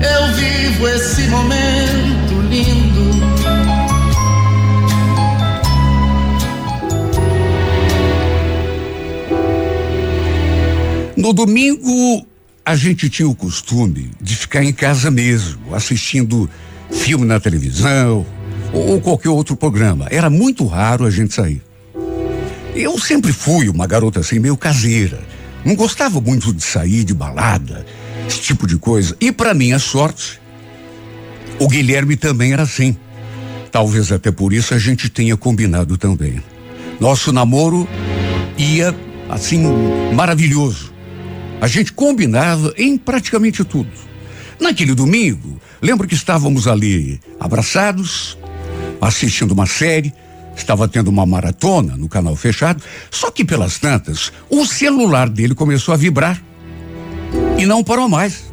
eu vivo esse momento lindo. No domingo, a gente tinha o costume de ficar em casa mesmo, assistindo filme na televisão ou qualquer outro programa. Era muito raro a gente sair. Eu sempre fui uma garota assim, meio caseira. Não gostava muito de sair de balada, esse tipo de coisa. E para minha sorte, o Guilherme também era assim. Talvez até por isso a gente tenha combinado também. Nosso namoro ia assim maravilhoso. A gente combinava em praticamente tudo. Naquele domingo, lembro que estávamos ali abraçados, assistindo uma série, estava tendo uma maratona no canal fechado, só que pelas tantas, o celular dele começou a vibrar e não parou mais.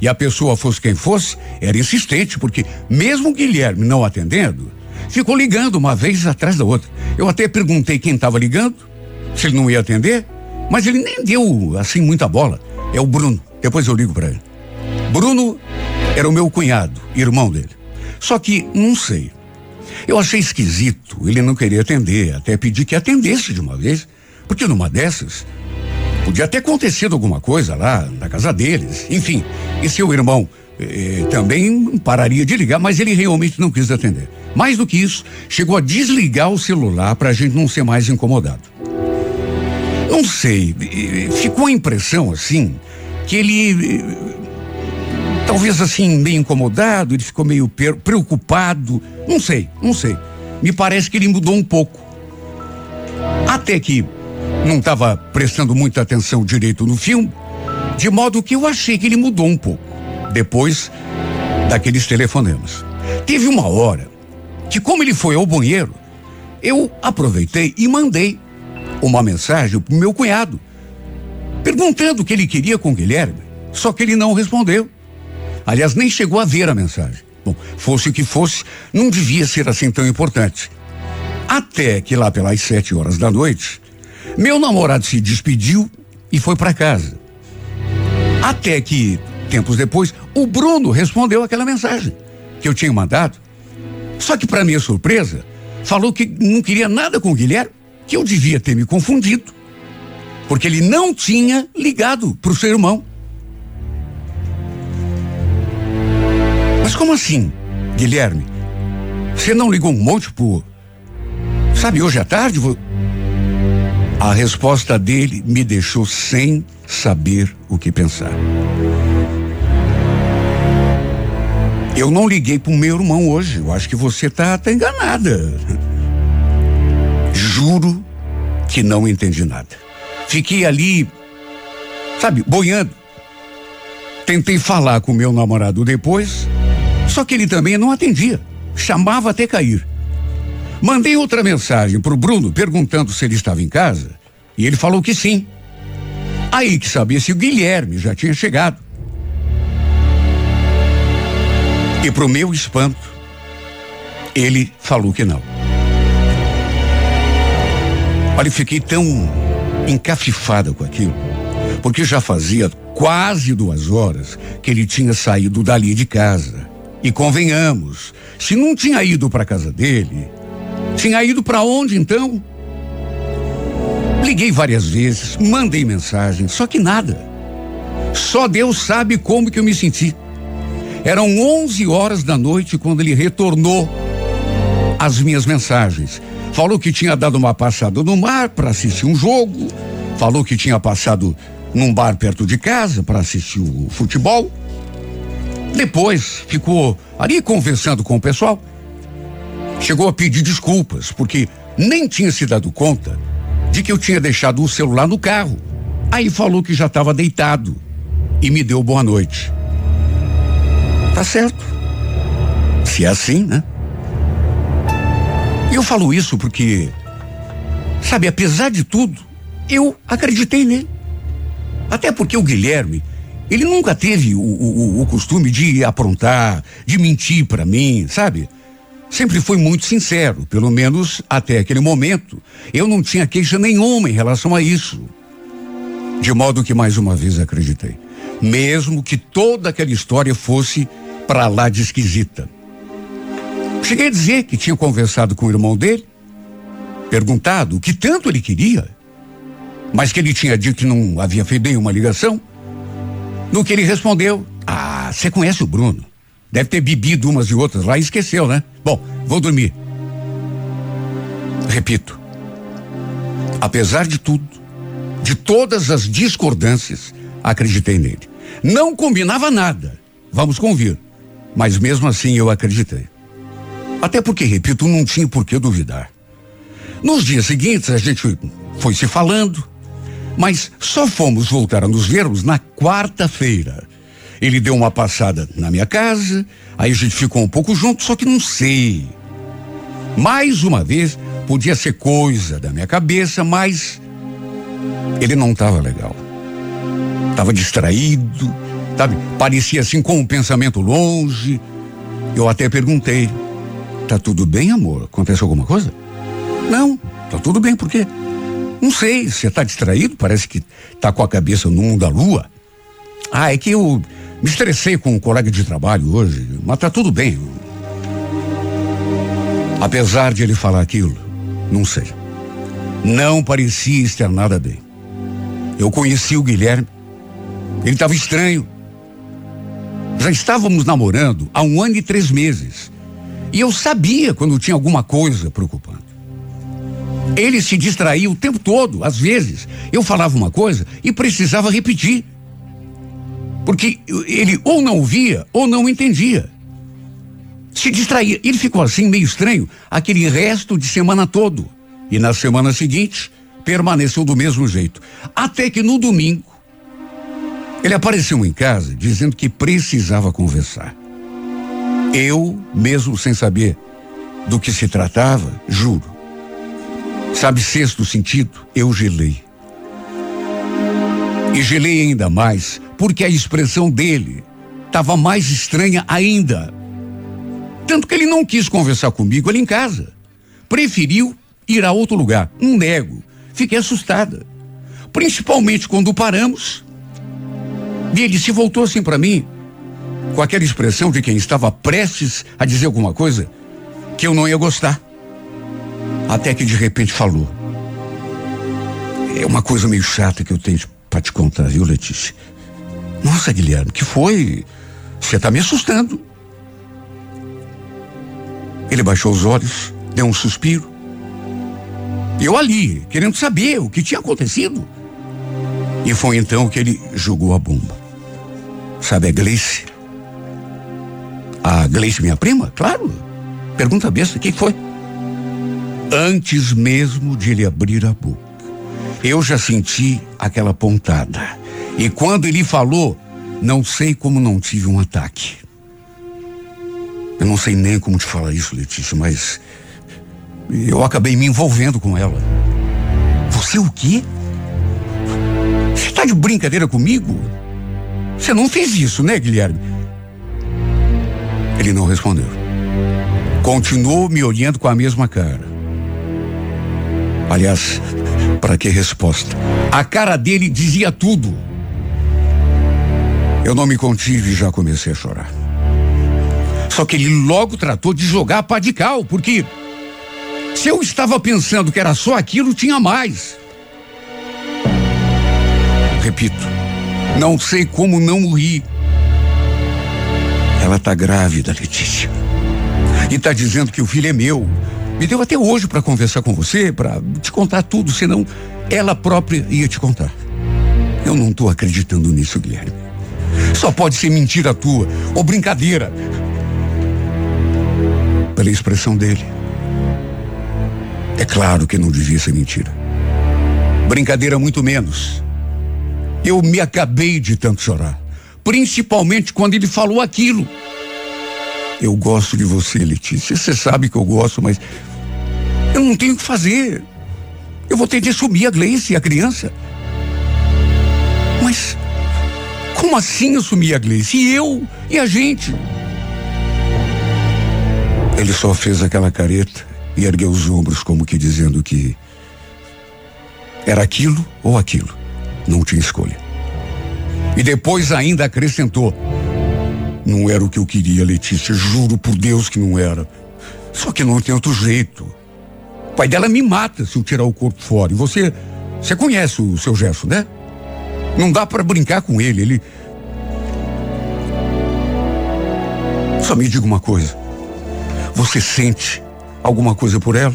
E a pessoa, fosse quem fosse, era insistente, porque mesmo o Guilherme não atendendo, ficou ligando uma vez atrás da outra. Eu até perguntei quem estava ligando, se ele não ia atender, mas ele nem deu assim muita bola. É o Bruno. Depois eu ligo para ele. Bruno era o meu cunhado, irmão dele. Só que não sei. Eu achei esquisito ele não querer atender, até pedi que atendesse de uma vez, porque numa dessas podia ter acontecido alguma coisa lá na casa deles. Enfim, e seu irmão eh, também pararia de ligar, mas ele realmente não quis atender. Mais do que isso, chegou a desligar o celular para a gente não ser mais incomodado. Não sei, ficou a impressão assim que ele talvez assim meio incomodado, ele ficou meio preocupado, não sei, não sei. Me parece que ele mudou um pouco. Até que não estava prestando muita atenção direito no filme, de modo que eu achei que ele mudou um pouco. Depois daqueles telefonemas. Teve uma hora que, como ele foi ao banheiro, eu aproveitei e mandei uma mensagem pro meu cunhado, perguntando o que ele queria com o Guilherme, só que ele não respondeu. Aliás, nem chegou a ver a mensagem. Bom, fosse o que fosse, não devia ser assim tão importante. Até que lá pelas sete horas da noite, meu namorado se despediu e foi para casa. Até que, tempos depois, o Bruno respondeu aquela mensagem que eu tinha mandado. Só que, para minha surpresa, falou que não queria nada com o Guilherme que eu devia ter me confundido, porque ele não tinha ligado para o seu irmão. Mas como assim, Guilherme? Você não ligou um monte por. Sabe, hoje à tarde? A resposta dele me deixou sem saber o que pensar. Eu não liguei para o meu irmão hoje. Eu acho que você tá, tá enganada. Juro que não entendi nada. Fiquei ali, sabe, boiando. Tentei falar com meu namorado depois, só que ele também não atendia. Chamava até cair. Mandei outra mensagem pro Bruno perguntando se ele estava em casa e ele falou que sim. Aí que sabia se o Guilherme já tinha chegado. E pro meu espanto, ele falou que não. Olha, fiquei tão encafifada com aquilo, porque já fazia quase duas horas que ele tinha saído dali de casa. E convenhamos, se não tinha ido para casa dele, tinha ido para onde então? Liguei várias vezes, mandei mensagem, só que nada. Só Deus sabe como que eu me senti. Eram 11 horas da noite quando ele retornou as minhas mensagens. Falou que tinha dado uma passada no mar para assistir um jogo. Falou que tinha passado num bar perto de casa para assistir o futebol. Depois ficou ali conversando com o pessoal. Chegou a pedir desculpas, porque nem tinha se dado conta de que eu tinha deixado o celular no carro. Aí falou que já estava deitado e me deu boa noite. Tá certo. Se é assim, né? E eu falo isso porque, sabe, apesar de tudo, eu acreditei nele. Até porque o Guilherme, ele nunca teve o, o, o costume de aprontar, de mentir para mim, sabe? Sempre foi muito sincero, pelo menos até aquele momento. Eu não tinha queixa nenhuma em relação a isso. De modo que mais uma vez acreditei. Mesmo que toda aquela história fosse para lá de esquisita. Cheguei a dizer que tinha conversado com o irmão dele, perguntado o que tanto ele queria, mas que ele tinha dito que não havia feito nenhuma ligação. No que ele respondeu: Ah, você conhece o Bruno? Deve ter bebido umas e outras lá e esqueceu, né? Bom, vou dormir. Repito, apesar de tudo, de todas as discordâncias, acreditei nele. Não combinava nada, vamos convir, mas mesmo assim eu acreditei. Até porque, repito, não tinha por que duvidar. Nos dias seguintes a gente foi se falando, mas só fomos voltar a nos vermos na quarta-feira. Ele deu uma passada na minha casa, aí a gente ficou um pouco junto, só que não sei. Mais uma vez, podia ser coisa da minha cabeça, mas ele não estava legal. Estava distraído, sabe? Parecia assim com um pensamento longe. Eu até perguntei: "Tá tudo bem, amor? Acontece alguma coisa?" "Não, tá tudo bem, por quê?" Não sei, você está distraído? Parece que está com a cabeça no mundo da lua. Ah, é que eu me estressei com um colega de trabalho hoje, mas tá tudo bem. Apesar de ele falar aquilo, não sei. Não parecia estar nada bem. Eu conheci o Guilherme. Ele estava estranho. Já estávamos namorando há um ano e três meses. E eu sabia quando tinha alguma coisa preocupante. Ele se distraía o tempo todo, às vezes. Eu falava uma coisa e precisava repetir. Porque ele ou não via ou não entendia. Se distraía. Ele ficou assim meio estranho aquele resto de semana todo. E na semana seguinte, permaneceu do mesmo jeito. Até que no domingo, ele apareceu em casa dizendo que precisava conversar. Eu, mesmo sem saber do que se tratava, juro. Sabe, sexto sentido, eu gelei. E gelei ainda mais porque a expressão dele estava mais estranha ainda. Tanto que ele não quis conversar comigo ali em casa. Preferiu ir a outro lugar. Um nego. Fiquei assustada. Principalmente quando paramos. E ele se voltou assim para mim, com aquela expressão de quem estava prestes a dizer alguma coisa que eu não ia gostar. Até que de repente falou. É uma coisa meio chata que eu tenho para te contar, viu, Letícia? Nossa, Guilherme, que foi? Você está me assustando. Ele baixou os olhos, deu um suspiro. Eu ali, querendo saber o que tinha acontecido. E foi então que ele jogou a bomba. Sabe a Gleice? A Gleice, minha prima? Claro. Pergunta besta, quem foi? Antes mesmo de ele abrir a boca, eu já senti aquela pontada. E quando ele falou, não sei como não tive um ataque. Eu não sei nem como te falar isso, Letícia, mas eu acabei me envolvendo com ela. Você o quê? Você está de brincadeira comigo? Você não fez isso, né, Guilherme? Ele não respondeu. Continuou me olhando com a mesma cara. Aliás, para que resposta? A cara dele dizia tudo. Eu não me contive e já comecei a chorar. Só que ele logo tratou de jogar pá de cal, porque se eu estava pensando que era só aquilo, tinha mais. Repito, não sei como não morri. Ela tá grávida, Letícia. E tá dizendo que o filho é meu. Me deu até hoje para conversar com você, para te contar tudo, senão ela própria ia te contar. Eu não tô acreditando nisso, Guilherme. Só pode ser mentira tua ou brincadeira. Pela expressão dele. É claro que não devia ser mentira. Brincadeira muito menos. Eu me acabei de tanto chorar. Principalmente quando ele falou aquilo. Eu gosto de você, Letícia. Você sabe que eu gosto, mas eu não tenho o que fazer. Eu vou ter de assumir a Gleice e a criança. Como assim assumir a Gleice? E eu e a gente? Ele só fez aquela careta e ergueu os ombros, como que dizendo que era aquilo ou aquilo. Não tinha escolha. E depois ainda acrescentou: Não era o que eu queria, Letícia. Juro por Deus que não era. Só que não tem outro jeito. O pai dela me mata se eu tirar o corpo fora. E você, você conhece o seu gesto, né? Não dá para brincar com ele. Ele. Só me diga uma coisa. Você sente alguma coisa por ela?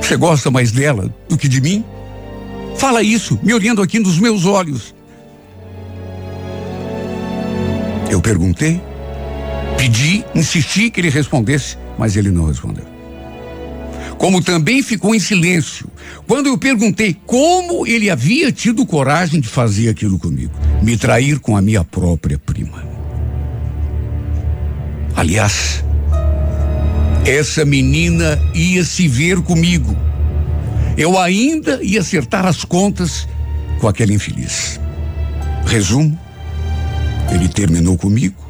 Você gosta mais dela do que de mim? Fala isso, me olhando aqui nos meus olhos. Eu perguntei, pedi, insisti que ele respondesse, mas ele não respondeu. Como também ficou em silêncio quando eu perguntei como ele havia tido coragem de fazer aquilo comigo, me trair com a minha própria prima. Aliás, essa menina ia se ver comigo. Eu ainda ia acertar as contas com aquele infeliz. Resumo: ele terminou comigo.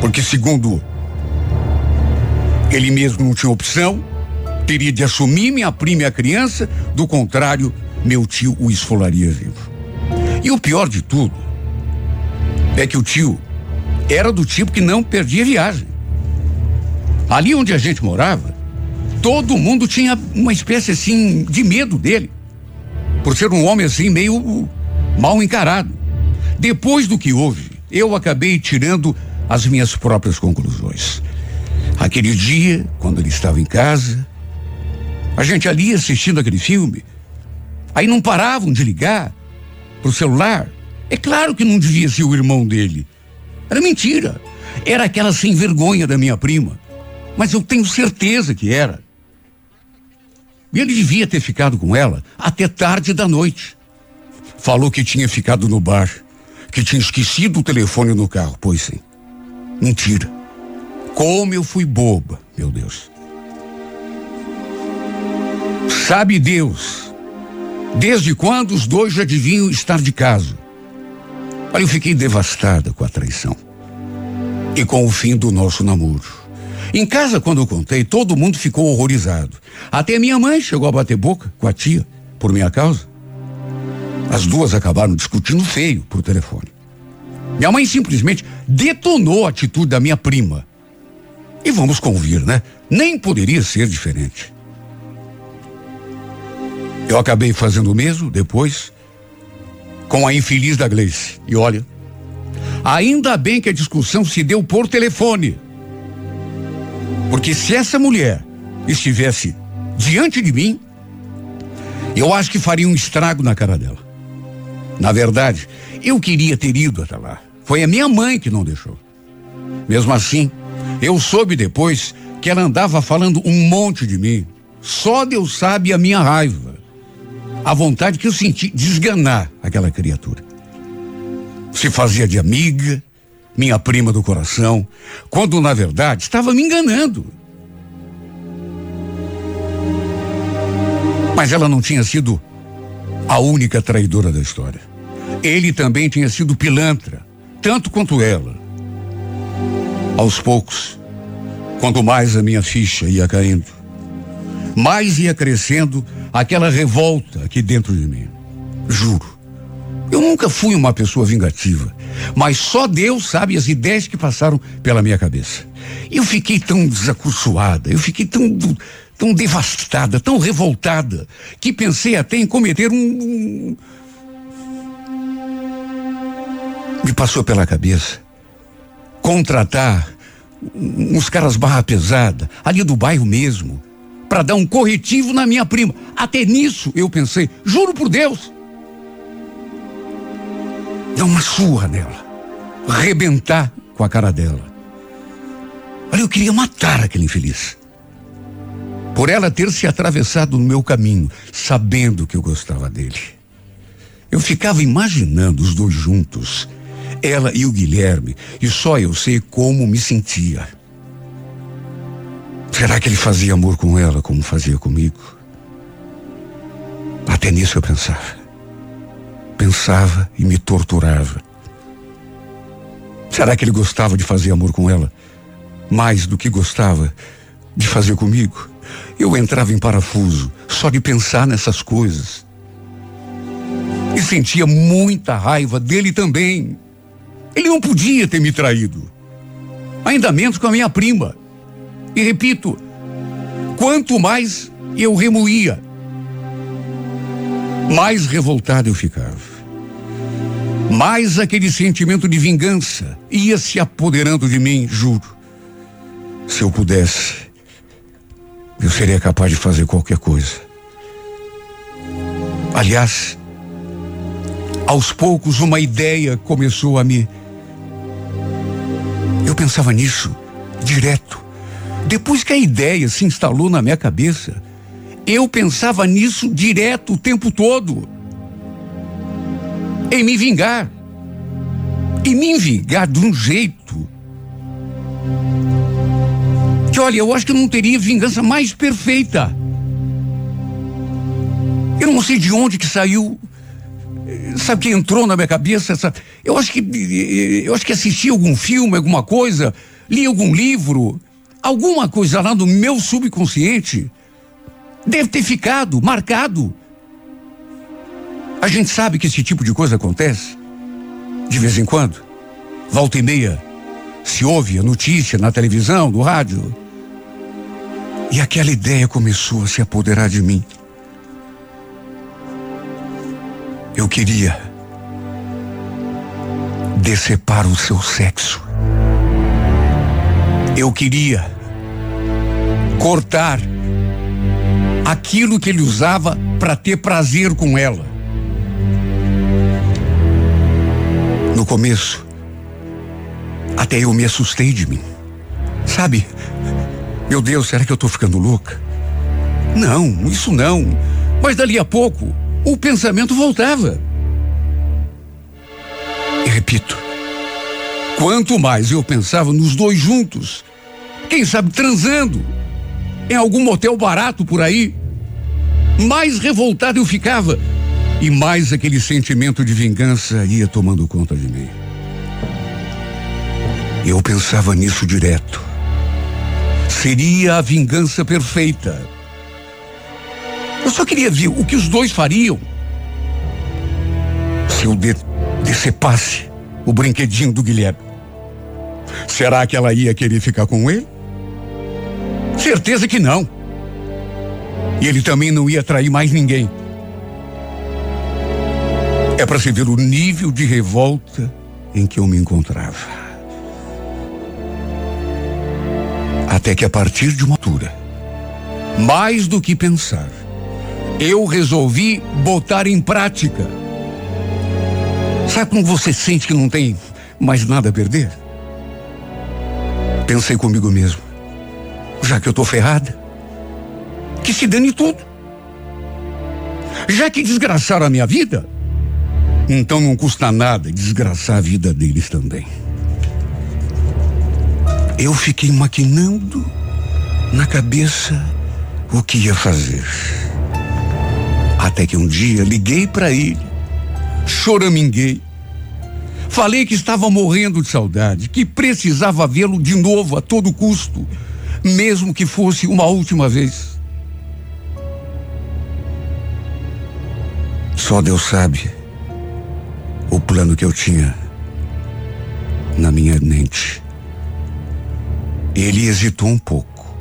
Porque, segundo ele mesmo não tinha opção, teria de assumir minha prima e a criança, do contrário, meu tio o esfolaria vivo. E o pior de tudo é que o tio era do tipo que não perdia viagem. Ali onde a gente morava, todo mundo tinha uma espécie assim de medo dele, por ser um homem assim meio mal encarado. Depois do que houve, eu acabei tirando as minhas próprias conclusões. Aquele dia, quando ele estava em casa, a gente ali assistindo aquele filme, aí não paravam de ligar pro celular. É claro que não devia ser o irmão dele. Era mentira. Era aquela sem vergonha da minha prima mas eu tenho certeza que era. E ele devia ter ficado com ela até tarde da noite. Falou que tinha ficado no bar, que tinha esquecido o telefone no carro. Pois sim. Mentira. Como eu fui boba, meu Deus. Sabe Deus, desde quando os dois já deviam estar de casa. Aí eu fiquei devastada com a traição e com o fim do nosso namoro. Em casa, quando eu contei, todo mundo ficou horrorizado. Até minha mãe chegou a bater boca com a tia, por minha causa. As duas acabaram discutindo feio por telefone. Minha mãe simplesmente detonou a atitude da minha prima. E vamos convir, né? Nem poderia ser diferente. Eu acabei fazendo o mesmo depois com a infeliz da Gleice. E olha, ainda bem que a discussão se deu por telefone. Porque se essa mulher estivesse diante de mim, eu acho que faria um estrago na cara dela. Na verdade, eu queria ter ido até lá. Foi a minha mãe que não deixou. Mesmo assim, eu soube depois que ela andava falando um monte de mim. Só Deus sabe a minha raiva. A vontade que eu senti de esganar aquela criatura. Se fazia de amiga, minha prima do coração, quando na verdade estava me enganando. Mas ela não tinha sido a única traidora da história. Ele também tinha sido pilantra, tanto quanto ela. Aos poucos, quanto mais a minha ficha ia caindo, mais ia crescendo aquela revolta aqui dentro de mim. Juro. Eu nunca fui uma pessoa vingativa, mas só Deus sabe as ideias que passaram pela minha cabeça. Eu fiquei tão desacursoada, eu fiquei tão, tão devastada, tão revoltada, que pensei até em cometer um. Me passou pela cabeça contratar uns caras barra pesada, ali do bairro mesmo, para dar um corretivo na minha prima. Até nisso eu pensei, juro por Deus dar uma surra nela, arrebentar com a cara dela. Olha, eu queria matar aquele infeliz. Por ela ter se atravessado no meu caminho, sabendo que eu gostava dele. Eu ficava imaginando os dois juntos, Ela e o Guilherme, e só eu sei como me sentia. Será que ele fazia amor com ela como fazia comigo? Até nisso eu pensava. Pensava e me torturava. Será que ele gostava de fazer amor com ela? Mais do que gostava de fazer comigo? Eu entrava em parafuso só de pensar nessas coisas. E sentia muita raiva dele também. Ele não podia ter me traído. Ainda menos com a minha prima. E repito, quanto mais eu remoía, mais revoltado eu ficava. Mais aquele sentimento de vingança ia se apoderando de mim, juro. Se eu pudesse, eu seria capaz de fazer qualquer coisa. Aliás, aos poucos uma ideia começou a me. Eu pensava nisso direto. Depois que a ideia se instalou na minha cabeça, eu pensava nisso direto o tempo todo em me vingar. E me vingar de um jeito que, olha, eu acho que não teria vingança mais perfeita. Eu não sei de onde que saiu, sabe que entrou na minha cabeça essa, eu acho que eu acho que assisti algum filme, alguma coisa, li algum livro, alguma coisa lá no meu subconsciente deve ter ficado marcado a gente sabe que esse tipo de coisa acontece de vez em quando. Volta e meia se ouve a notícia na televisão, no rádio. E aquela ideia começou a se apoderar de mim. Eu queria decepar o seu sexo. Eu queria cortar aquilo que ele usava para ter prazer com ela. No começo, até eu me assustei de mim. Sabe? Meu Deus, será que eu estou ficando louca? Não, isso não. Mas dali a pouco, o pensamento voltava. E repito, quanto mais eu pensava nos dois juntos, quem sabe transando, em algum motel barato por aí, mais revoltado eu ficava e mais aquele sentimento de vingança ia tomando conta de mim. Eu pensava nisso direto. Seria a vingança perfeita. Eu só queria ver o que os dois fariam se eu de decepasse o brinquedinho do Guilherme. Será que ela ia querer ficar com ele? Certeza que não. E ele também não ia trair mais ninguém. É para se ver o nível de revolta em que eu me encontrava. Até que a partir de uma altura, mais do que pensar, eu resolvi botar em prática. Sabe como você sente que não tem mais nada a perder? Pensei comigo mesmo. Já que eu tô ferrada, que se dane tudo. Já que desgraçaram a minha vida, então não custa nada desgraçar a vida deles também. Eu fiquei maquinando na cabeça o que ia fazer. Até que um dia liguei para ele, choraminguei, falei que estava morrendo de saudade, que precisava vê-lo de novo a todo custo, mesmo que fosse uma última vez. Só Deus sabe o plano que eu tinha na minha mente. Ele hesitou um pouco.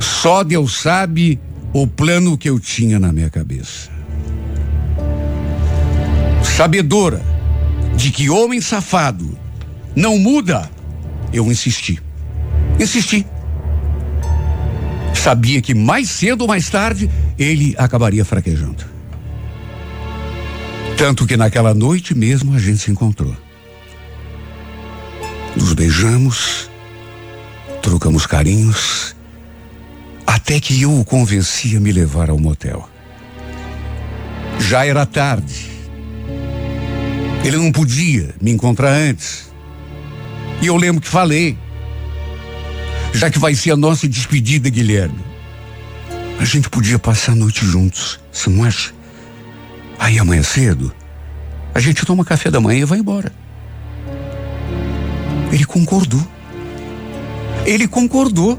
Só Deus sabe o plano que eu tinha na minha cabeça. Sabedora de que homem safado não muda, eu insisti. Insisti. Sabia que mais cedo ou mais tarde ele acabaria fraquejando. Tanto que naquela noite mesmo a gente se encontrou. Nos beijamos, trocamos carinhos, até que eu o convenci a me levar ao motel. Já era tarde. Ele não podia me encontrar antes. E eu lembro que falei. Já que vai ser a nossa despedida, Guilherme. A gente podia passar a noite juntos, você não acha? Aí amanhã cedo, a gente toma café da manhã e vai embora. Ele concordou. Ele concordou.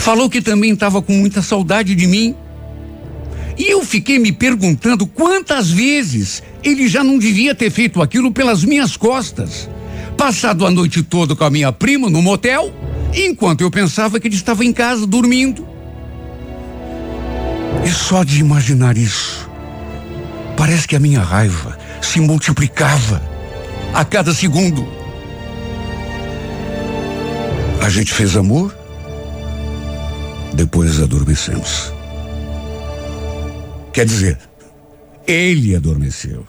Falou que também estava com muita saudade de mim. E eu fiquei me perguntando quantas vezes ele já não devia ter feito aquilo pelas minhas costas. Passado a noite toda com a minha prima no motel, enquanto eu pensava que ele estava em casa dormindo. E só de imaginar isso, parece que a minha raiva se multiplicava a cada segundo. A gente fez amor, depois adormecemos. Quer dizer, ele adormeceu.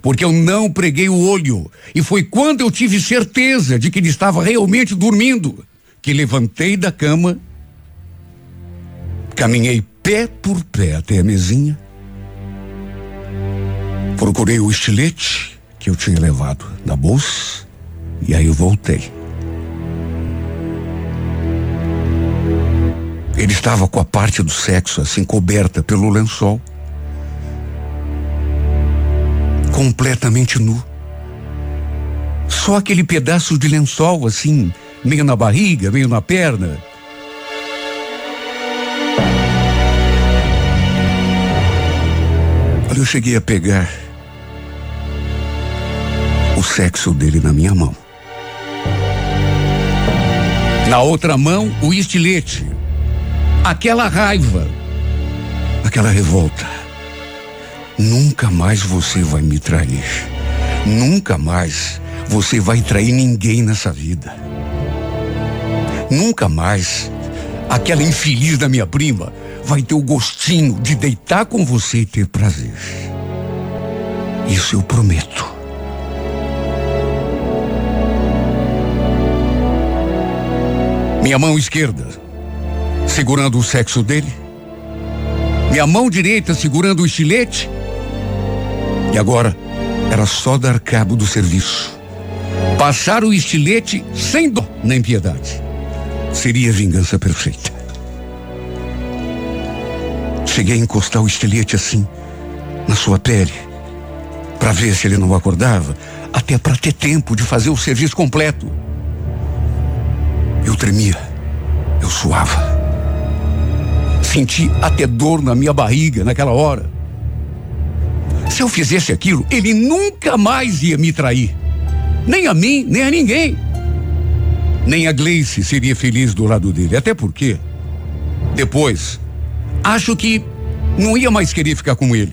Porque eu não preguei o olho. E foi quando eu tive certeza de que ele estava realmente dormindo que levantei da cama, caminhei pé por pé até a mesinha, procurei o estilete que eu tinha levado na bolsa e aí voltei. Ele estava com a parte do sexo assim coberta pelo lençol. Completamente nu. Só aquele pedaço de lençol assim, meio na barriga, meio na perna. Olha, eu cheguei a pegar o sexo dele na minha mão. Na outra mão, o estilete aquela raiva, aquela revolta. Nunca mais você vai me trair. Nunca mais você vai trair ninguém nessa vida. Nunca mais aquela infeliz da minha prima vai ter o gostinho de deitar com você e ter prazer. Isso eu prometo. Minha mão esquerda segurando o sexo dele, minha mão direita segurando o estilete, e agora era só dar cabo do serviço. Passar o estilete sem dó nem piedade. Seria a vingança perfeita. Cheguei a encostar o estilete assim, na sua pele, para ver se ele não acordava, até para ter tempo de fazer o serviço completo. Eu tremia, eu suava. Senti até dor na minha barriga naquela hora. Se eu fizesse aquilo, ele nunca mais ia me trair. Nem a mim, nem a ninguém. Nem a Gleice seria feliz do lado dele. Até porque, depois, acho que não ia mais querer ficar com ele.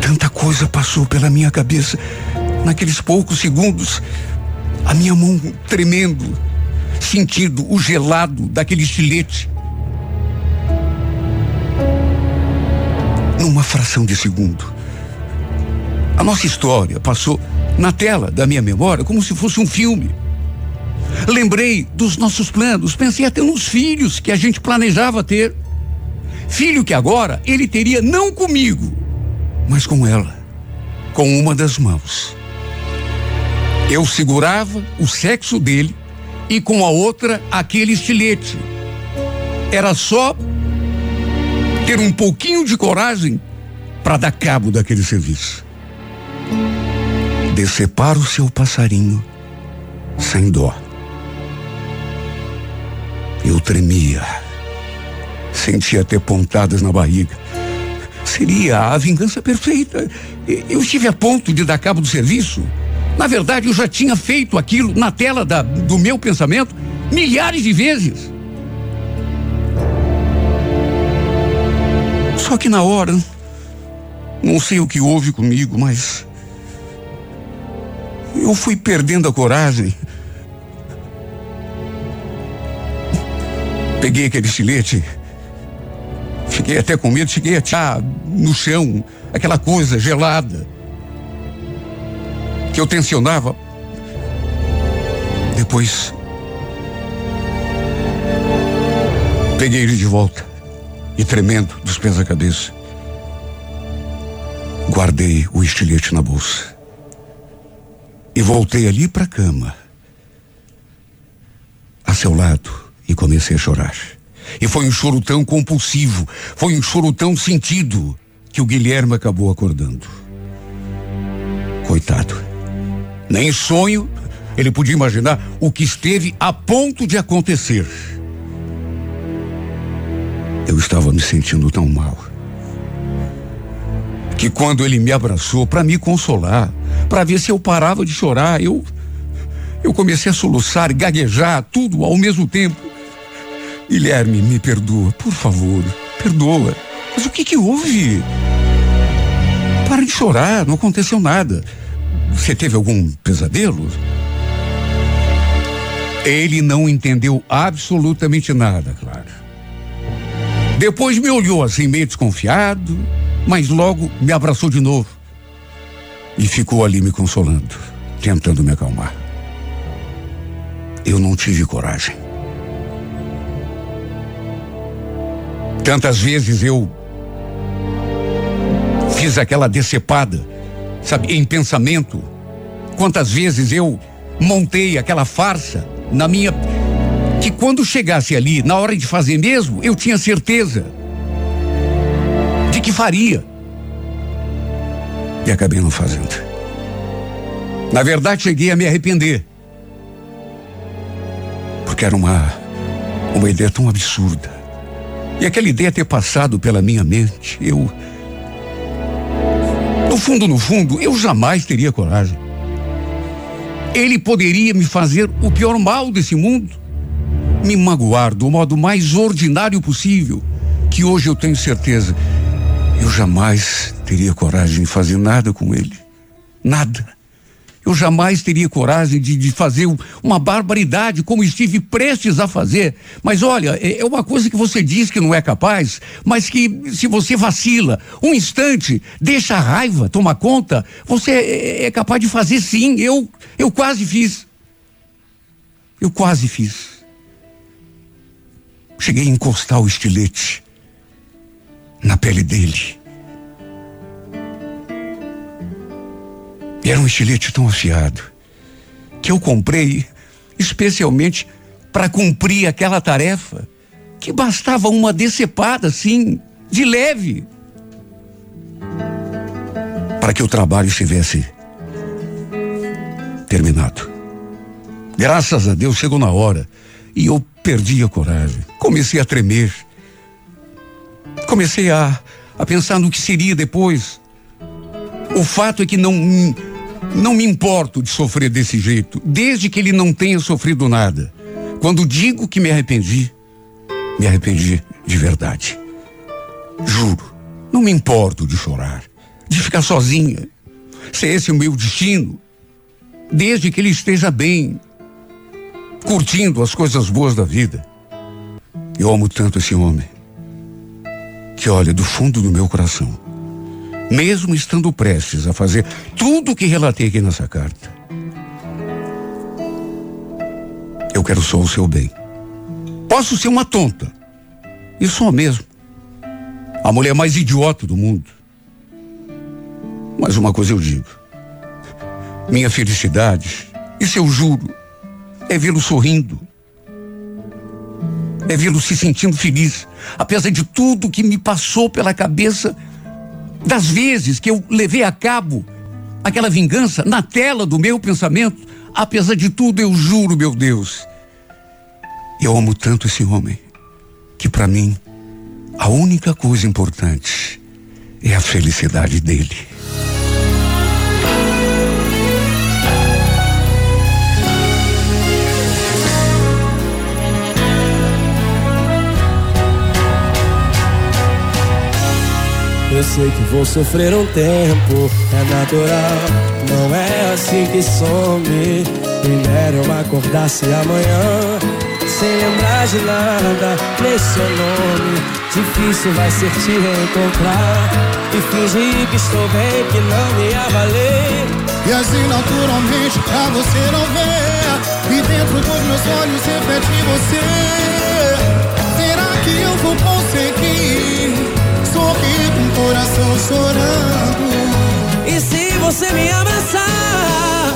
Tanta coisa passou pela minha cabeça naqueles poucos segundos. A minha mão tremendo, sentindo o gelado daquele estilete. Numa fração de segundo. A nossa história passou na tela da minha memória como se fosse um filme. Lembrei dos nossos planos, pensei até nos filhos que a gente planejava ter. Filho que agora ele teria não comigo, mas com ela, com uma das mãos. Eu segurava o sexo dele e com a outra aquele estilete. Era só ter um pouquinho de coragem para dar cabo daquele serviço. Decepar o seu passarinho sem dó. Eu tremia, sentia até pontadas na barriga. Seria a vingança perfeita. Eu estive a ponto de dar cabo do serviço. Na verdade, eu já tinha feito aquilo na tela da, do meu pensamento milhares de vezes. Só que na hora, não sei o que houve comigo, mas. Eu fui perdendo a coragem. Peguei aquele estilete. Fiquei até com medo, cheguei a tirar no chão aquela coisa gelada que eu tensionava. Depois peguei ele de volta e tremendo dos pés à cabeça. Guardei o estilete na bolsa. E voltei ali para a cama. A seu lado. E comecei a chorar. E foi um choro tão compulsivo, foi um choro tão sentido, que o Guilherme acabou acordando. Coitado. Nem sonho ele podia imaginar o que esteve a ponto de acontecer. Eu estava me sentindo tão mal. Que quando ele me abraçou para me consolar, para ver se eu parava de chorar, eu eu comecei a soluçar gaguejar tudo ao mesmo tempo. Guilherme, me perdoa, por favor, perdoa. Mas o que que houve? Para de chorar, não aconteceu nada. Você teve algum pesadelo? Ele não entendeu absolutamente nada, claro. Depois me olhou assim, meio desconfiado, mas logo me abraçou de novo. E ficou ali me consolando, tentando me acalmar. Eu não tive coragem. Tantas vezes eu fiz aquela decepada, sabe, em pensamento. Quantas vezes eu montei aquela farsa na minha. Que quando chegasse ali, na hora de fazer mesmo, eu tinha certeza de que faria. E acabei não fazendo. Na verdade, cheguei a me arrepender. Porque era uma. uma ideia tão absurda. E aquela ideia ter passado pela minha mente, eu. No fundo, no fundo, eu jamais teria coragem. Ele poderia me fazer o pior mal desse mundo, me magoar do modo mais ordinário possível, que hoje eu tenho certeza, eu jamais teria coragem de fazer nada com ele. Nada. Eu jamais teria coragem de, de, fazer uma barbaridade como estive prestes a fazer. Mas olha, é, é, uma coisa que você diz que não é capaz, mas que se você vacila um instante, deixa a raiva tomar conta, você é, é capaz de fazer sim. Eu, eu quase fiz. Eu quase fiz. Cheguei a encostar o estilete na pele dele. E era um estilete tão afiado que eu comprei especialmente para cumprir aquela tarefa que bastava uma decepada assim, de leve, para que o trabalho estivesse terminado. Graças a Deus chegou na hora e eu perdi a coragem. Comecei a tremer. Comecei a, a pensar no que seria depois. O fato é que não não me importo de sofrer desse jeito, desde que ele não tenha sofrido nada. Quando digo que me arrependi, me arrependi de verdade. Juro, não me importo de chorar, de ficar sozinha. Se esse é o meu destino, desde que ele esteja bem, curtindo as coisas boas da vida. Eu amo tanto esse homem, que olha do fundo do meu coração mesmo estando prestes a fazer tudo o que relatei aqui nessa carta. Eu quero só o seu bem. Posso ser uma tonta. E sou mesmo. A mulher mais idiota do mundo. Mas uma coisa eu digo. Minha felicidade, isso eu juro, é vê-lo sorrindo. É vê-lo se sentindo feliz. Apesar de tudo que me passou pela cabeça das vezes que eu levei a cabo aquela vingança na tela do meu pensamento, apesar de tudo, eu juro, meu Deus, eu amo tanto esse homem que para mim a única coisa importante é a felicidade dele. Eu sei que vou sofrer um tempo, é natural. Não é assim que some. Primeiro eu acordasse amanhã, sem lembrar de nada, nem seu nome. Difícil vai ser te encontrar. E fingir que estou bem, que não ia valer. E assim naturalmente pra você não ver. E dentro dos meus olhos reflete você. Será que eu vou conseguir? Sorrir com o coração chorando. você me abraçar,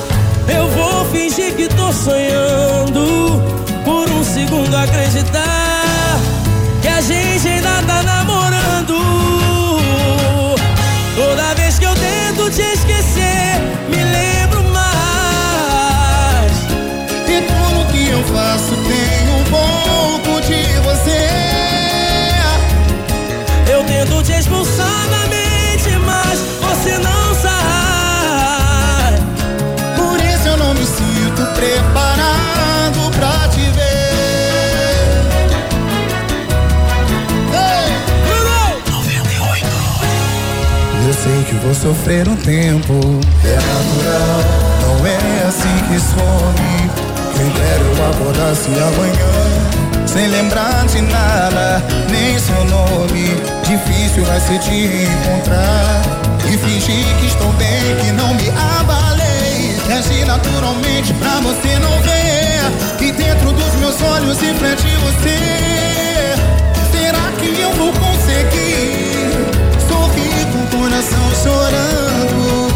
eu vou fingir que tô sonhando. Por um segundo acreditar que a gente ainda tá namorando. Toda vez que eu tento te esquecer, me lembro mais. E tudo que eu faço sei que vou sofrer um tempo, é natural. Não é assim que some. Quem eu acordasse amanhã, sem lembrar de nada, nem seu nome. Difícil vai ser te encontrar. E fingir que estou bem, que não me abalei. Agir naturalmente pra você não ver. E dentro dos meus olhos reflete você. Será que eu vou conseguir coração chorando?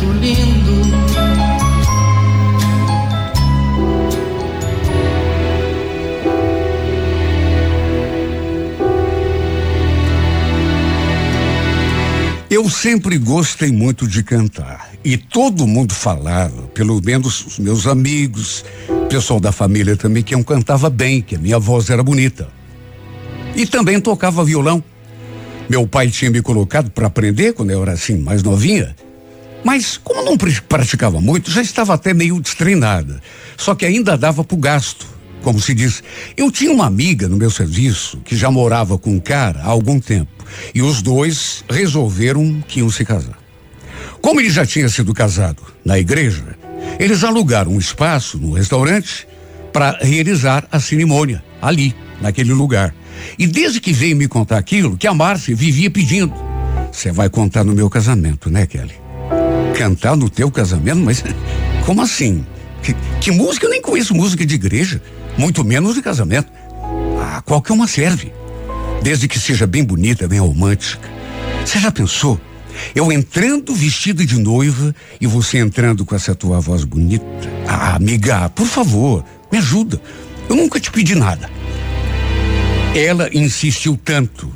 Eu sempre gostei muito de cantar. E todo mundo falava, pelo menos os meus amigos, pessoal da família também, que eu cantava bem, que a minha voz era bonita. E também tocava violão. Meu pai tinha me colocado para aprender quando eu era assim, mais novinha. Mas, como não pr- praticava muito, já estava até meio destreinada. Só que ainda dava pro gasto. Como se diz, eu tinha uma amiga no meu serviço que já morava com um cara há algum tempo. E os dois resolveram que iam se casar. Como ele já tinha sido casado na igreja, eles alugaram um espaço no restaurante para realizar a cerimônia ali, naquele lugar. E desde que veio me contar aquilo, que a Márcia vivia pedindo. Você vai contar no meu casamento, né, Kelly? Cantar no teu casamento? Mas como assim? Que, que música? Eu nem conheço música de igreja, muito menos de casamento. Ah, qualquer uma serve. Desde que seja bem bonita, bem romântica. Você já pensou? Eu entrando vestida de noiva e você entrando com essa tua voz bonita. Ah, amiga, por favor, me ajuda. Eu nunca te pedi nada. Ela insistiu tanto.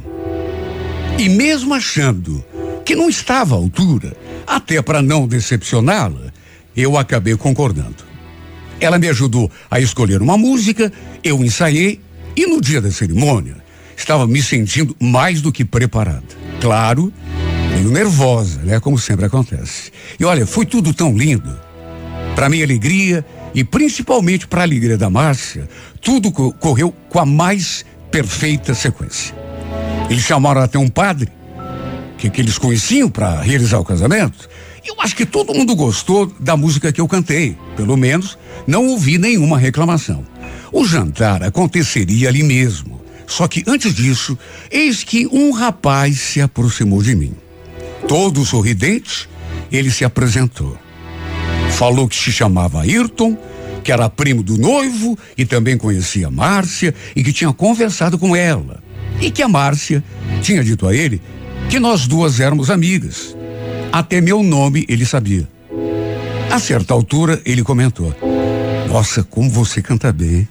E mesmo achando que não estava à altura, até para não decepcioná-la, eu acabei concordando. Ela me ajudou a escolher uma música, eu ensaiei e no dia da cerimônia estava me sentindo mais do que preparada. Claro, meio nervosa, né? Como sempre acontece. E olha, foi tudo tão lindo. Para minha alegria e principalmente para a alegria da Márcia, tudo co- correu com a mais perfeita sequência. Eles chamaram até um padre que, que eles conheciam para realizar o casamento. Eu acho que todo mundo gostou da música que eu cantei. Pelo menos não ouvi nenhuma reclamação. O jantar aconteceria ali mesmo, Só que antes disso, eis que um rapaz se aproximou de mim. Todo sorridente, ele se apresentou. Falou que se chamava Ayrton, que era primo do noivo e também conhecia Márcia e que tinha conversado com ela. E que a Márcia tinha dito a ele que nós duas éramos amigas. Até meu nome ele sabia. A certa altura ele comentou: Nossa, como você canta bem.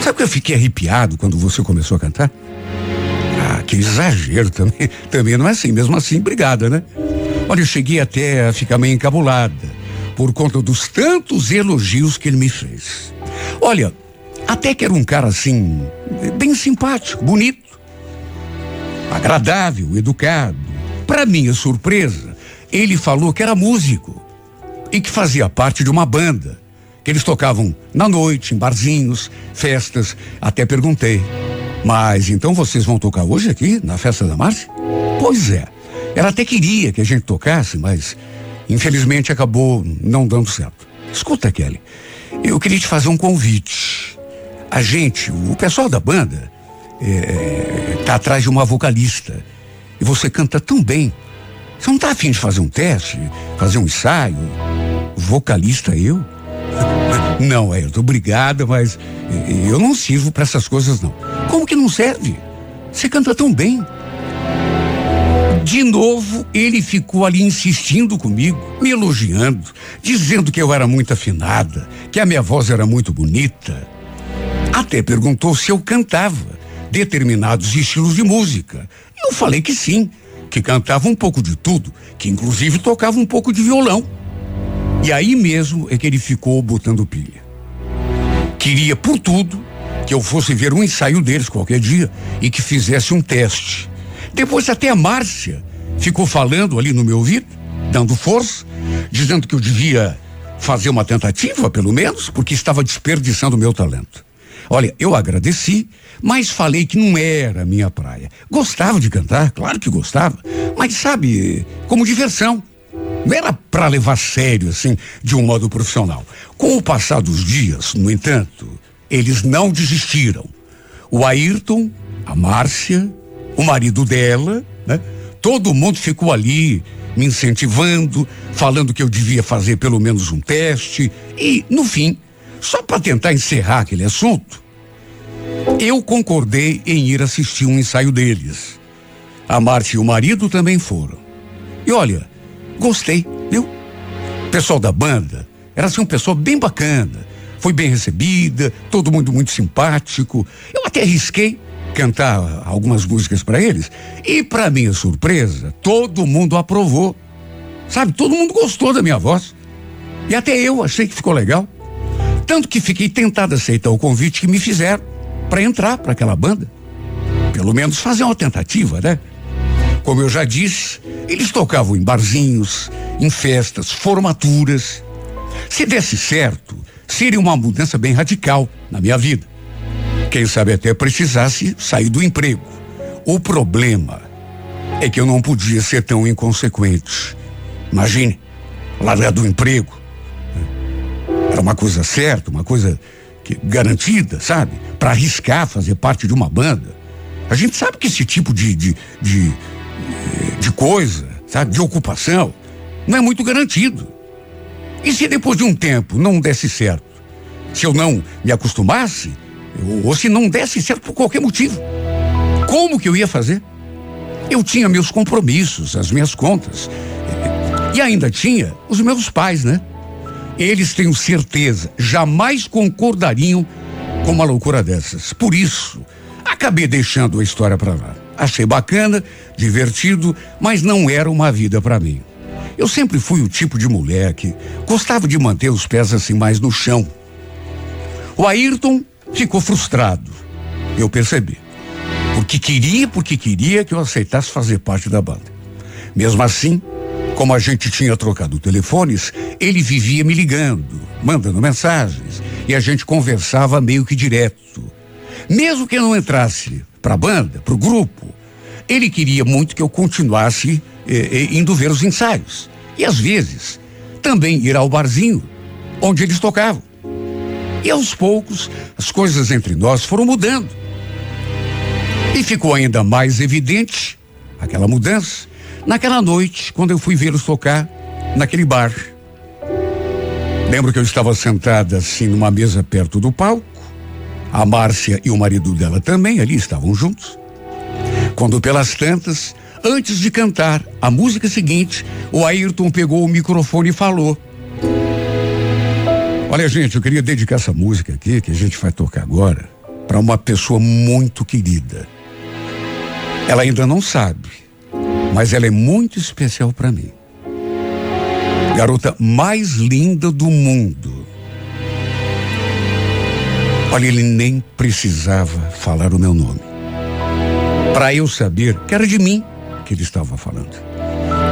Sabe que eu fiquei arrepiado quando você começou a cantar? Ah, que exagero também. Também não é assim, mesmo assim, obrigada, né? Olha, eu cheguei até a ficar meio encabulada por conta dos tantos elogios que ele me fez. Olha, até que era um cara assim, bem simpático, bonito, agradável, educado. Para minha surpresa, ele falou que era músico e que fazia parte de uma banda. Que eles tocavam na noite, em barzinhos, festas. Até perguntei. Mas então vocês vão tocar hoje aqui, na festa da Márcia? Pois é. Ela até queria que a gente tocasse, mas infelizmente acabou não dando certo. Escuta, Kelly. Eu queria te fazer um convite. A gente, o pessoal da banda, é, tá atrás de uma vocalista. E você canta tão bem. Você não tá afim de fazer um teste, fazer um ensaio? Vocalista eu? Não, Ayrton, obrigada, mas eu não sirvo para essas coisas não. Como que não serve? Você canta tão bem. De novo, ele ficou ali insistindo comigo, me elogiando, dizendo que eu era muito afinada, que a minha voz era muito bonita. Até perguntou se eu cantava determinados estilos de música. Eu falei que sim, que cantava um pouco de tudo, que inclusive tocava um pouco de violão. E aí mesmo é que ele ficou botando pilha. Queria por tudo que eu fosse ver um ensaio deles qualquer dia e que fizesse um teste. Depois até a Márcia ficou falando ali no meu ouvido, dando força, dizendo que eu devia fazer uma tentativa, pelo menos, porque estava desperdiçando o meu talento. Olha, eu agradeci, mas falei que não era minha praia. Gostava de cantar, claro que gostava, mas sabe, como diversão. Não era para levar sério, assim, de um modo profissional. Com o passar dos dias, no entanto, eles não desistiram. O Ayrton, a Márcia, o marido dela, né? Todo mundo ficou ali me incentivando, falando que eu devia fazer pelo menos um teste e, no fim, só para tentar encerrar aquele assunto, eu concordei em ir assistir um ensaio deles. A Márcia e o marido também foram. E olha, gostei, viu? O pessoal da banda era assim um pessoal bem bacana. Foi bem recebida, todo mundo muito simpático. Eu até arrisquei cantar algumas músicas para eles e para minha surpresa, todo mundo aprovou. Sabe, todo mundo gostou da minha voz. E até eu achei que ficou legal. Tanto que fiquei tentado aceitar o convite que me fizeram para entrar para aquela banda. Pelo menos fazer uma tentativa, né? Como eu já disse, eles tocavam em barzinhos, em festas, formaturas. Se desse certo, seria uma mudança bem radical na minha vida. Quem sabe até precisasse sair do emprego. O problema é que eu não podia ser tão inconsequente. Imagine, largar do emprego. Era uma coisa certa, uma coisa que, garantida, sabe? Para arriscar fazer parte de uma banda. A gente sabe que esse tipo de, de, de, de coisa, sabe? De ocupação, não é muito garantido. E se depois de um tempo não desse certo? Se eu não me acostumasse, ou, ou se não desse certo por qualquer motivo, como que eu ia fazer? Eu tinha meus compromissos, as minhas contas. E ainda tinha os meus pais, né? Eles, tenho certeza, jamais concordariam com uma loucura dessas. Por isso, acabei deixando a história para lá. Achei bacana, divertido, mas não era uma vida para mim. Eu sempre fui o tipo de mulher que gostava de manter os pés assim mais no chão. O Ayrton ficou frustrado. Eu percebi. Porque queria, porque queria que eu aceitasse fazer parte da banda. Mesmo assim, como a gente tinha trocado telefones, ele vivia me ligando, mandando mensagens, e a gente conversava meio que direto. Mesmo que eu não entrasse para a banda, para o grupo, ele queria muito que eu continuasse eh, eh, indo ver os ensaios. E às vezes, também ir ao barzinho, onde eles tocavam. E aos poucos, as coisas entre nós foram mudando. E ficou ainda mais evidente aquela mudança naquela noite, quando eu fui vê-los tocar naquele bar. Lembro que eu estava sentada assim numa mesa perto do palco. A Márcia e o marido dela também ali estavam juntos. Quando pelas tantas, antes de cantar a música seguinte, o Ayrton pegou o microfone e falou: Olha, gente, eu queria dedicar essa música aqui que a gente vai tocar agora para uma pessoa muito querida. Ela ainda não sabe, mas ela é muito especial para mim. Garota mais linda do mundo. Olha, ele nem precisava falar o meu nome. Para eu saber que era de mim que ele estava falando.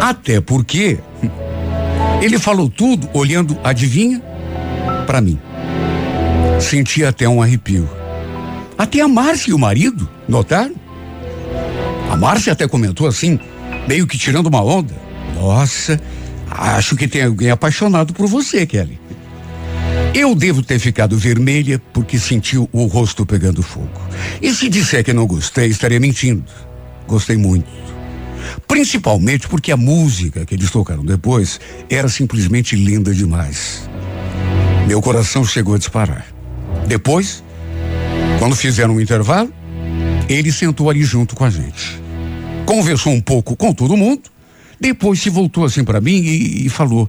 Até porque ele falou tudo olhando, adivinha? Para mim. Senti até um arrepio. Até a Márcia e o marido notaram? A Márcia até comentou assim, meio que tirando uma onda. Nossa, acho que tem alguém apaixonado por você, Kelly. Eu devo ter ficado vermelha porque sentiu o rosto pegando fogo. E se disser que não gostei, estaria mentindo. Gostei muito. Principalmente porque a música que eles tocaram depois era simplesmente linda demais. Meu coração chegou a disparar. Depois, quando fizeram um intervalo, ele sentou ali junto com a gente. Conversou um pouco com todo mundo, depois se voltou assim para mim e, e falou: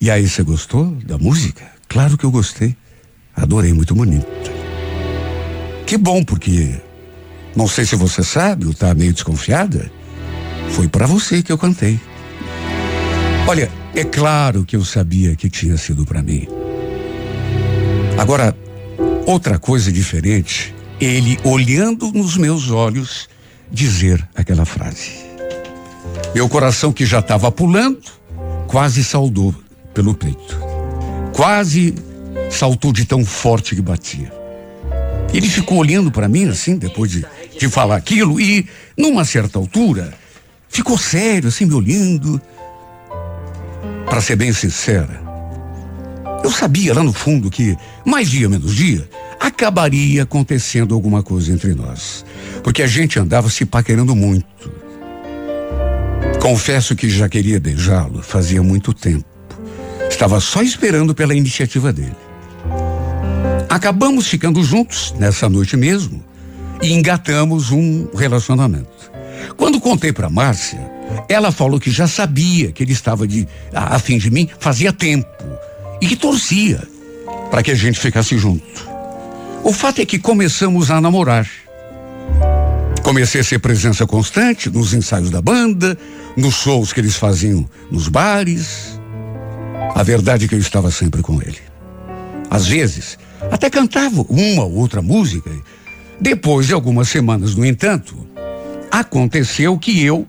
E aí, você gostou da música? Claro que eu gostei. Adorei, muito bonita. Que bom, porque não sei se você sabe ou tá meio desconfiada. Foi para você que eu cantei. Olha, é claro que eu sabia que tinha sido para mim. Agora, outra coisa diferente, ele olhando nos meus olhos dizer aquela frase. Meu coração que já estava pulando, quase saudou pelo peito. Quase saltou de tão forte que batia. Ele ficou olhando para mim assim, depois de, de falar aquilo, e, numa certa altura, ficou sério, assim, me olhando. Para ser bem sincera, eu sabia lá no fundo que, mais dia menos dia, acabaria acontecendo alguma coisa entre nós. Porque a gente andava se paquerando muito. Confesso que já queria beijá-lo fazia muito tempo. Estava só esperando pela iniciativa dele. Acabamos ficando juntos nessa noite mesmo e engatamos um relacionamento. Quando contei para Márcia, ela falou que já sabia que ele estava de a, a fim de mim fazia tempo e que torcia para que a gente ficasse junto. O fato é que começamos a namorar. Comecei a ser presença constante nos ensaios da banda, nos shows que eles faziam nos bares. A verdade é que eu estava sempre com ele. Às vezes, até cantava uma ou outra música. Depois de algumas semanas, no entanto, aconteceu que eu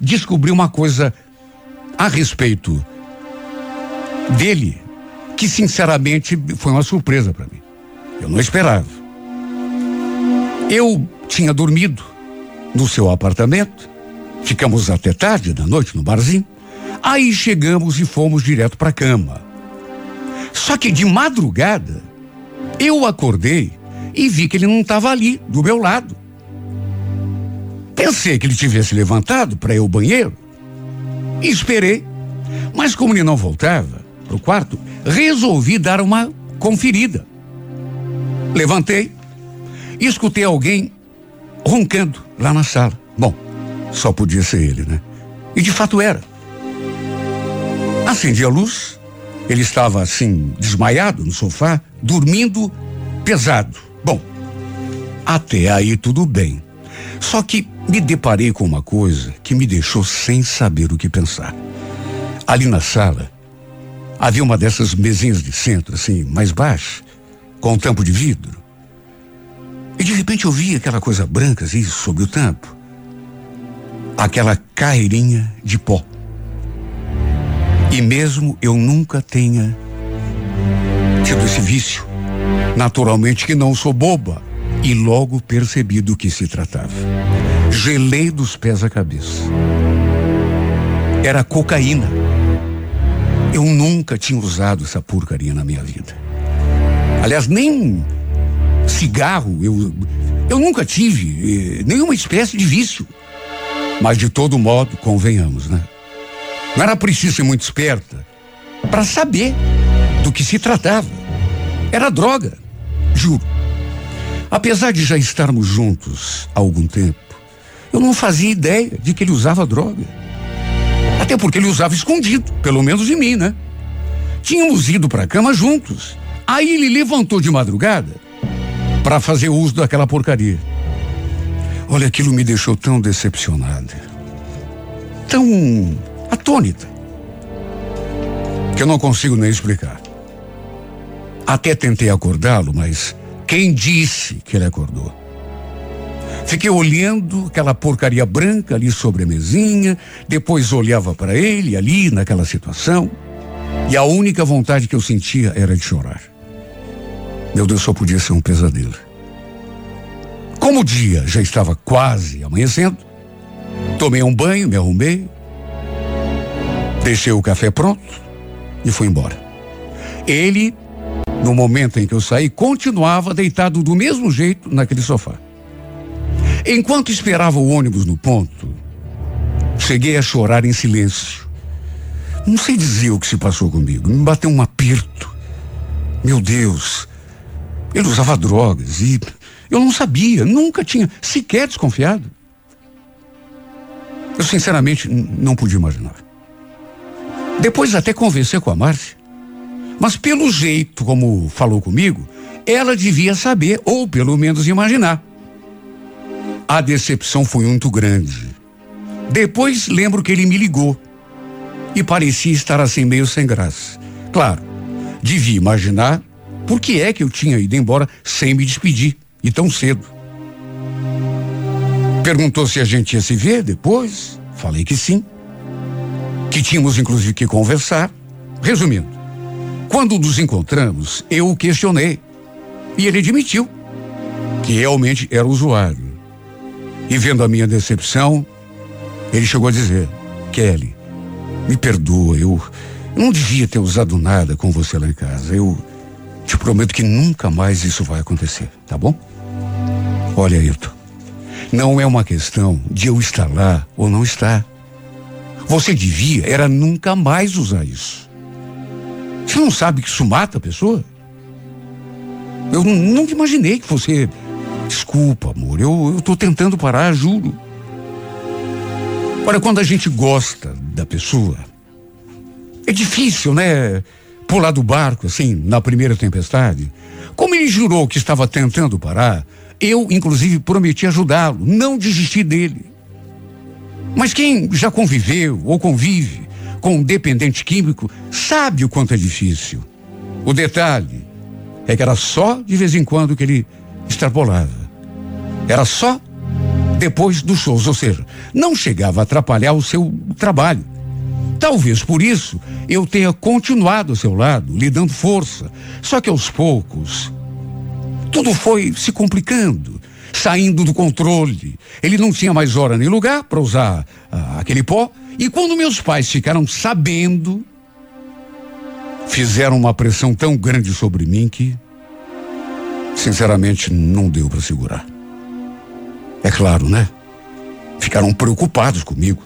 descobri uma coisa a respeito dele que sinceramente foi uma surpresa para mim. Eu não esperava. Eu tinha dormido no seu apartamento, ficamos até tarde da noite no barzinho. Aí chegamos e fomos direto para a cama. Só que de madrugada, eu acordei e vi que ele não estava ali, do meu lado. Pensei que ele tivesse levantado para ir ao banheiro e esperei. Mas como ele não voltava para o quarto, resolvi dar uma conferida. Levantei e escutei alguém roncando lá na sala. Bom, só podia ser ele, né? E de fato era. Acendi a luz, ele estava assim, desmaiado no sofá, dormindo pesado. Bom, até aí tudo bem. Só que me deparei com uma coisa que me deixou sem saber o que pensar. Ali na sala, havia uma dessas mesinhas de centro, assim, mais baixa, com um tampo de vidro. E de repente eu vi aquela coisa branca, assim, sobre o tampo. Aquela carreirinha de pó. E mesmo eu nunca tenha tido esse vício, naturalmente que não sou boba, e logo percebi do que se tratava. Gelei dos pés à cabeça. Era cocaína. Eu nunca tinha usado essa porcaria na minha vida. Aliás, nem cigarro eu Eu nunca tive eh, nenhuma espécie de vício. Mas de todo modo, convenhamos, né? Não era preciso ser muito esperta para saber do que se tratava. Era droga, juro. Apesar de já estarmos juntos há algum tempo, eu não fazia ideia de que ele usava droga. Até porque ele usava escondido, pelo menos de mim, né? Tínhamos ido para a cama juntos. Aí ele levantou de madrugada para fazer uso daquela porcaria. Olha, aquilo me deixou tão decepcionada, tão atônita, que eu não consigo nem explicar. Até tentei acordá-lo, mas quem disse que ele acordou? Fiquei olhando aquela porcaria branca ali sobre a mesinha, depois olhava para ele ali naquela situação, e a única vontade que eu sentia era de chorar. Meu Deus, só podia ser um pesadelo. Como o dia já estava quase amanhecendo, tomei um banho, me arrumei, deixei o café pronto e fui embora. Ele, no momento em que eu saí, continuava deitado do mesmo jeito naquele sofá. Enquanto esperava o ônibus no ponto, cheguei a chorar em silêncio. Não sei dizer o que se passou comigo. Me bateu um aperto. Meu Deus, ele usava drogas e eu não sabia, nunca tinha sequer desconfiado. Eu sinceramente não podia imaginar. Depois até conversei com a Márcia. Mas pelo jeito como falou comigo, ela devia saber, ou pelo menos imaginar. A decepção foi muito grande. Depois lembro que ele me ligou e parecia estar assim meio sem graça. Claro, devia imaginar por que é que eu tinha ido embora sem me despedir e tão cedo. Perguntou se a gente ia se ver depois. Falei que sim. Que tínhamos inclusive que conversar. Resumindo, quando nos encontramos, eu o questionei. E ele admitiu que realmente era usuário. E vendo a minha decepção, ele chegou a dizer: Kelly, me perdoa, eu, não devia ter usado nada com você lá em casa. Eu te prometo que nunca mais isso vai acontecer, tá bom? Olha, Ayrton, não é uma questão de eu estar lá ou não estar. Você devia era nunca mais usar isso. Você não sabe que isso mata a pessoa? Eu nunca imaginei que você Desculpa, amor, eu, estou tentando parar, juro. Olha, quando a gente gosta da pessoa, é difícil, né? Pular do barco, assim, na primeira tempestade. Como ele jurou que estava tentando parar, eu, inclusive, prometi ajudá-lo, não desistir dele. Mas quem já conviveu ou convive com um dependente químico sabe o quanto é difícil. O detalhe é que era só de vez em quando que ele extrapolava. Era só depois dos shows, ou seja, não chegava a atrapalhar o seu trabalho. Talvez por isso eu tenha continuado ao seu lado, lhe dando força. Só que aos poucos, tudo foi se complicando, saindo do controle. Ele não tinha mais hora nem lugar para usar ah, aquele pó. E quando meus pais ficaram sabendo, fizeram uma pressão tão grande sobre mim que Sinceramente, não deu para segurar. É claro, né? Ficaram preocupados comigo.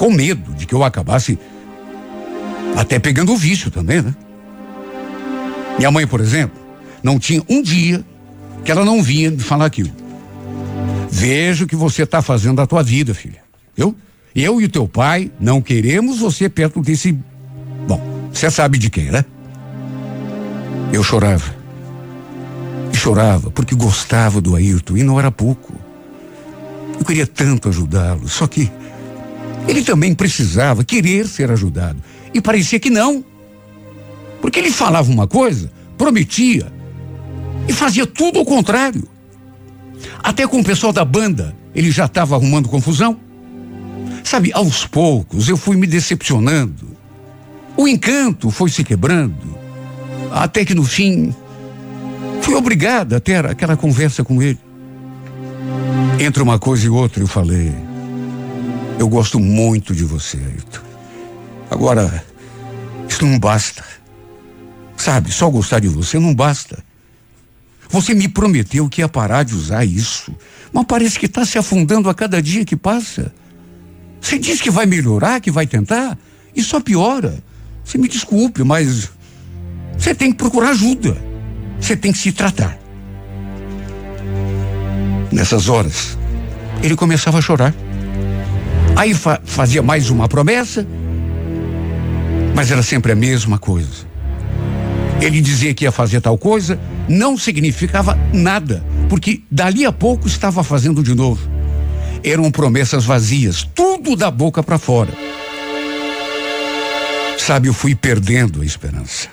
Com medo de que eu acabasse até pegando o vício também, né? Minha mãe, por exemplo, não tinha um dia que ela não vinha me falar aquilo. Veja o que você está fazendo da tua vida, filha. Eu, eu e o teu pai não queremos você perto desse. Bom, você sabe de quem, né? Eu chorava chorava porque gostava do Ayrton e não era pouco. Eu queria tanto ajudá-lo, só que ele também precisava querer ser ajudado. E parecia que não. Porque ele falava uma coisa, prometia, e fazia tudo ao contrário. Até com o pessoal da banda, ele já estava arrumando confusão. Sabe, aos poucos eu fui me decepcionando. O encanto foi se quebrando. Até que no fim Fui obrigada a ter aquela conversa com ele. Entre uma coisa e outra, eu falei: Eu gosto muito de você, Ayrton. Agora, isso não basta. Sabe, só gostar de você não basta. Você me prometeu que ia parar de usar isso. Mas parece que está se afundando a cada dia que passa. Você diz que vai melhorar, que vai tentar, e só piora. Você me desculpe, mas você tem que procurar ajuda. Você tem que se tratar. Nessas horas, ele começava a chorar. Aí fa fazia mais uma promessa, mas era sempre a mesma coisa. Ele dizia que ia fazer tal coisa, não significava nada, porque dali a pouco estava fazendo de novo. Eram promessas vazias, tudo da boca para fora. Sabe, eu fui perdendo a esperança.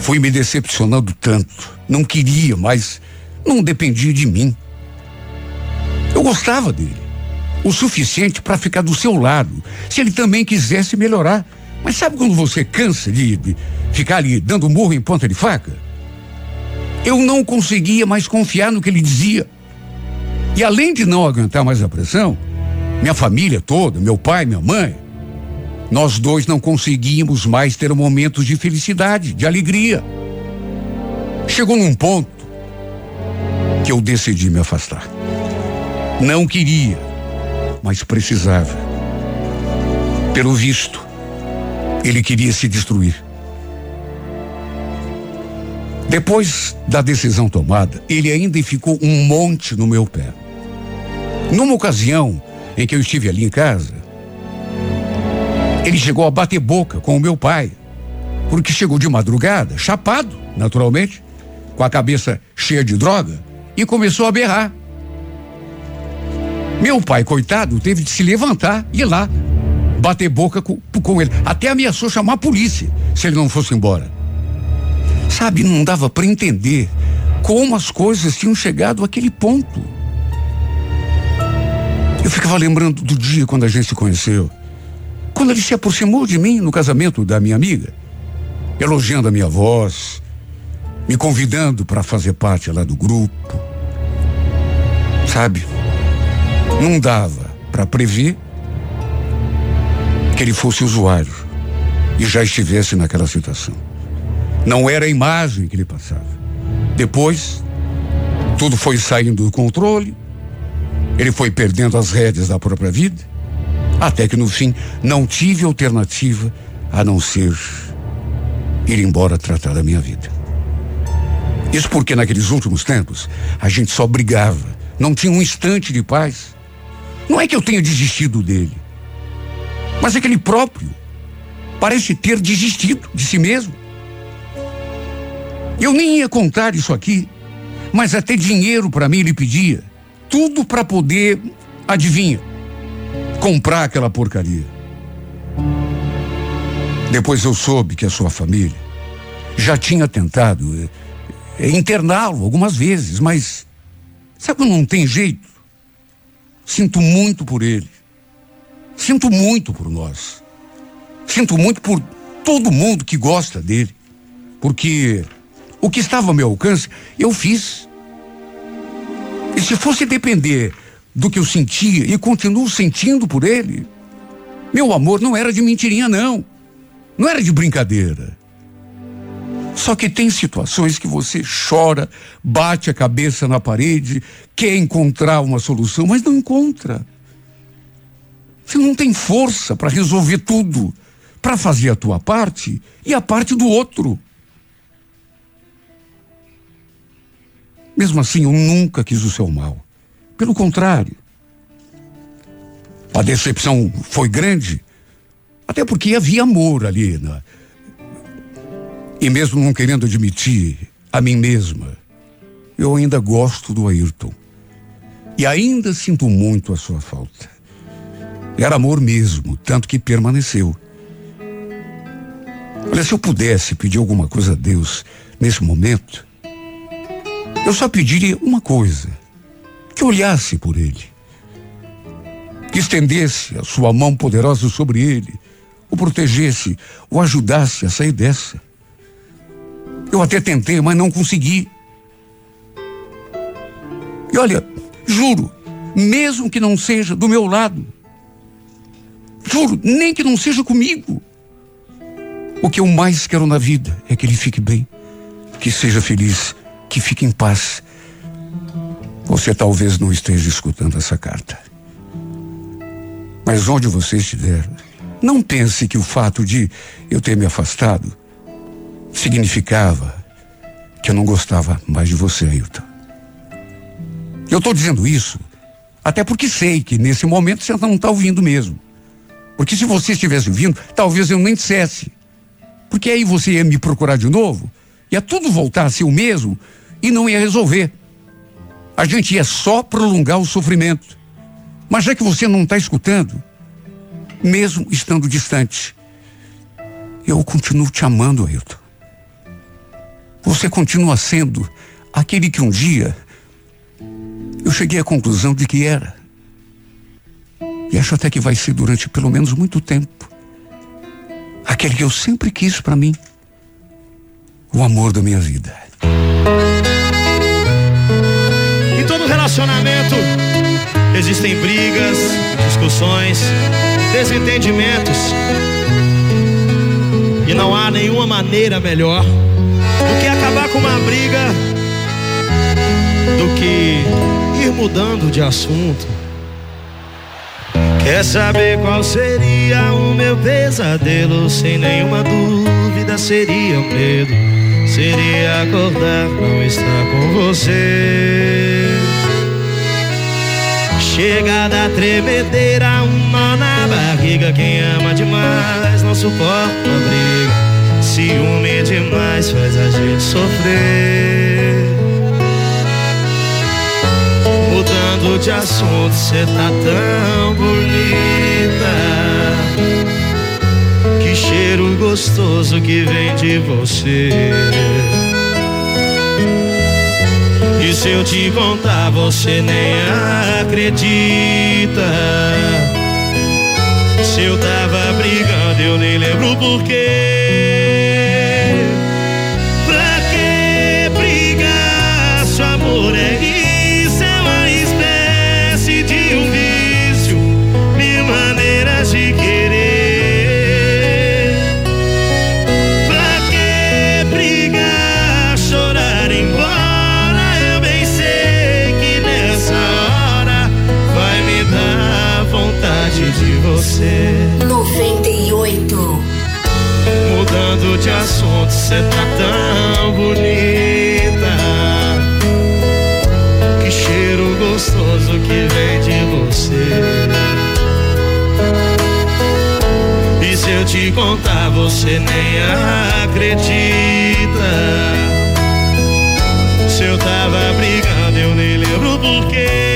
Fui me decepcionando tanto. Não queria, mas não dependia de mim. Eu gostava dele. O suficiente para ficar do seu lado, se ele também quisesse melhorar. Mas sabe quando você cansa de, de ficar ali dando murro em ponta de faca? Eu não conseguia mais confiar no que ele dizia. E além de não aguentar mais a pressão, minha família toda, meu pai, minha mãe, nós dois não conseguíamos mais ter momentos de felicidade, de alegria. Chegou num ponto que eu decidi me afastar. Não queria, mas precisava. Pelo visto, ele queria se destruir. Depois da decisão tomada, ele ainda ficou um monte no meu pé. Numa ocasião em que eu estive ali em casa, ele chegou a bater boca com o meu pai, porque chegou de madrugada, chapado, naturalmente, com a cabeça cheia de droga, e começou a berrar. Meu pai, coitado, teve de se levantar e ir lá bater boca com, com ele. Até ameaçou chamar a polícia se ele não fosse embora. Sabe, não dava para entender como as coisas tinham chegado àquele ponto. Eu ficava lembrando do dia quando a gente se conheceu. Quando ele se aproximou de mim no casamento da minha amiga, elogiando a minha voz, me convidando para fazer parte lá do grupo. Sabe? Não dava para prever que ele fosse usuário e já estivesse naquela situação. Não era a imagem que ele passava. Depois, tudo foi saindo do controle, ele foi perdendo as rédeas da própria vida, até que no fim não tive alternativa a não ser ir embora tratar da minha vida. Isso porque naqueles últimos tempos a gente só brigava, não tinha um instante de paz. Não é que eu tenha desistido dele, mas é que ele próprio parece ter desistido de si mesmo. Eu nem ia contar isso aqui, mas até dinheiro para mim ele pedia. Tudo para poder, adivinha, comprar aquela porcaria. Depois eu soube que a sua família já tinha tentado é, interná-lo algumas vezes, mas sabe não tem jeito? Sinto muito por ele. Sinto muito por nós. Sinto muito por todo mundo que gosta dele. Porque o que estava ao meu alcance, eu fiz. E se fosse depender do que eu sentia e continuo sentindo por ele, meu amor não era de mentirinha, não. Não era de brincadeira. Só que tem situações que você chora, bate a cabeça na parede, quer encontrar uma solução, mas não encontra. Você não tem força para resolver tudo, para fazer a tua parte e a parte do outro. Mesmo assim, eu nunca quis o seu mal. Pelo contrário. A decepção foi grande, até porque havia amor ali. Né? E mesmo não querendo admitir a mim mesma, eu ainda gosto do Ayrton. E ainda sinto muito a sua falta. Era amor mesmo, tanto que permaneceu. Olha, se eu pudesse pedir alguma coisa a Deus nesse momento, eu só pediria uma coisa: que olhasse por ele, que estendesse a sua mão poderosa sobre ele, o protegesse, o ajudasse a sair dessa. Eu até tentei, mas não consegui. E olha, juro, mesmo que não seja do meu lado, Juro, nem que não seja comigo. O que eu mais quero na vida é que ele fique bem, que seja feliz que fique em paz. Você talvez não esteja escutando essa carta. Mas onde você estiver, não pense que o fato de eu ter me afastado significava que eu não gostava mais de você, Ailton. Eu estou dizendo isso até porque sei que nesse momento você não está ouvindo mesmo. Porque se você estivesse ouvindo, talvez eu nem dissesse. Porque aí você ia me procurar de novo, ia tudo voltar a ser o mesmo e não ia resolver. A gente ia só prolongar o sofrimento. Mas já que você não está escutando, mesmo estando distante, eu continuo te amando, Ailton. Você continua sendo aquele que um dia eu cheguei à conclusão de que era. E acho até que vai ser durante pelo menos muito tempo. Aquele que eu sempre quis para mim. O amor da minha vida. Em todo relacionamento existem brigas, discussões, desentendimentos. E não há nenhuma maneira melhor do que acabar com uma briga do que ir mudando de assunto. Quer saber qual seria o meu pesadelo? Sem nenhuma dúvida seria o medo. Seria acordar, não estar com você. Chega da tremedeira, um nó na barriga. Quem ama demais não suporta uma briga. Ciúme demais faz a gente sofrer. Mudando de assunto, cê tá tão bonita. Que cheiro gostoso que vem de você. E se eu te contar, você nem acredita. Se eu tava brigando, eu nem lembro porquê. Você. 98. Mudando de assunto, cê tá tão bonita. Que cheiro gostoso que vem de você. E se eu te contar, você nem acredita. Se eu tava brigando, eu nem lembro porquê.